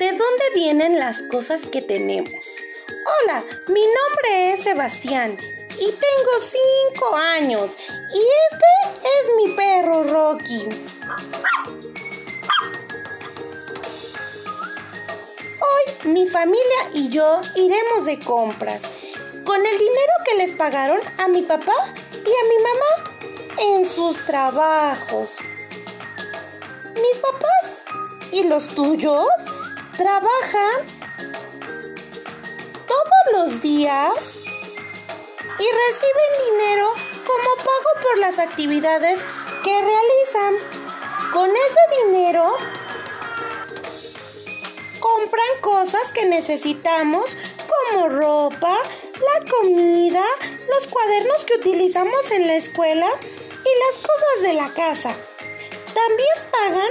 ¿De dónde vienen las cosas que tenemos? Hola, mi nombre es Sebastián y tengo cinco años y este es mi perro Rocky. Hoy mi familia y yo iremos de compras con el dinero que les pagaron a mi papá y a mi mamá en sus trabajos. Mis papás y los tuyos trabajan todos los días y reciben dinero como pago por las actividades que realizan. Con ese dinero compran cosas que necesitamos como ropa, la comida, los cuadernos que utilizamos en la escuela y las cosas de la casa. También pagan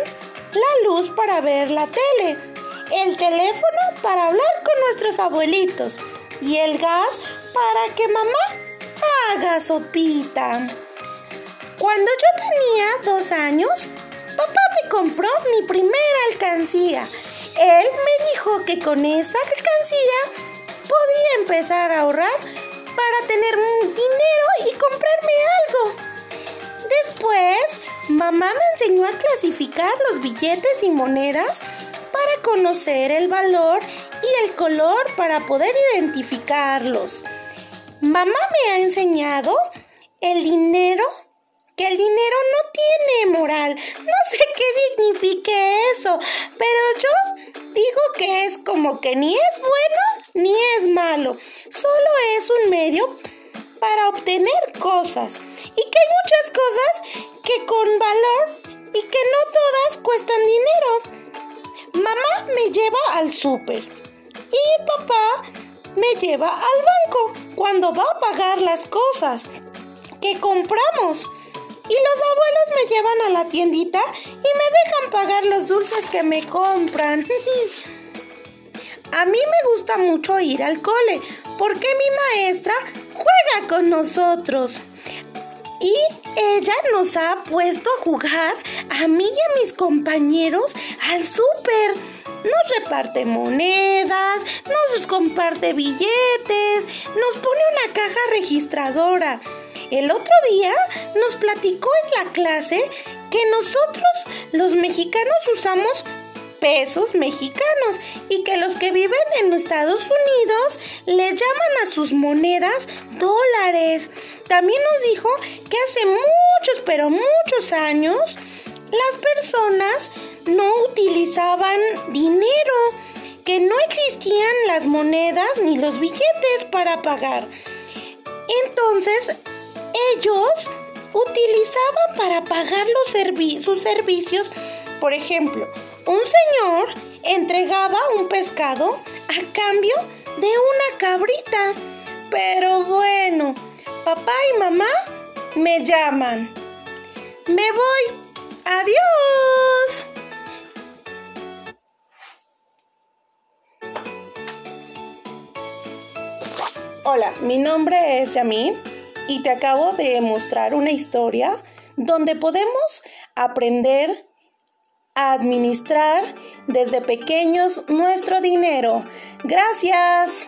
la luz para ver la tele, el teléfono para hablar con nuestros abuelitos y el gas para que mamá haga sopita. Cuando yo tenía dos años, papá me compró mi primera alcancía. Él me dijo que con esa alcancía podía empezar a ahorrar para tener dinero y comprarme algo. Después, mamá me enseñó a clasificar los billetes y monedas conocer el valor y el color para poder identificarlos. Mamá me ha enseñado el dinero, que el dinero no tiene moral. No sé qué signifique eso, pero yo digo que es como que ni es bueno ni es malo, solo es un medio para obtener cosas y que hay muchas cosas que con valor y que no todas cuestan dinero. Me lleva al súper y papá me lleva al banco cuando va a pagar las cosas que compramos. Y los abuelos me llevan a la tiendita y me dejan pagar los dulces que me compran. a mí me gusta mucho ir al cole porque mi maestra juega con nosotros. Y ella nos ha puesto a jugar a mí y a mis compañeros al súper. Nos reparte monedas, nos comparte billetes, nos pone una caja registradora. El otro día nos platicó en la clase que nosotros los mexicanos usamos pesos mexicanos y que los que viven en Estados Unidos le llaman a sus monedas dólares. También nos dijo que hace muchos, pero muchos años, las personas no utilizaban dinero, que no existían las monedas ni los billetes para pagar. Entonces, ellos utilizaban para pagar los sus servicios, por ejemplo, un señor entregaba un pescado a cambio de una cabrita. Pero bueno, papá y mamá me llaman. Me voy. Adiós. Hola, mi nombre es Yamil y te acabo de mostrar una historia donde podemos aprender administrar desde pequeños nuestro dinero. Gracias.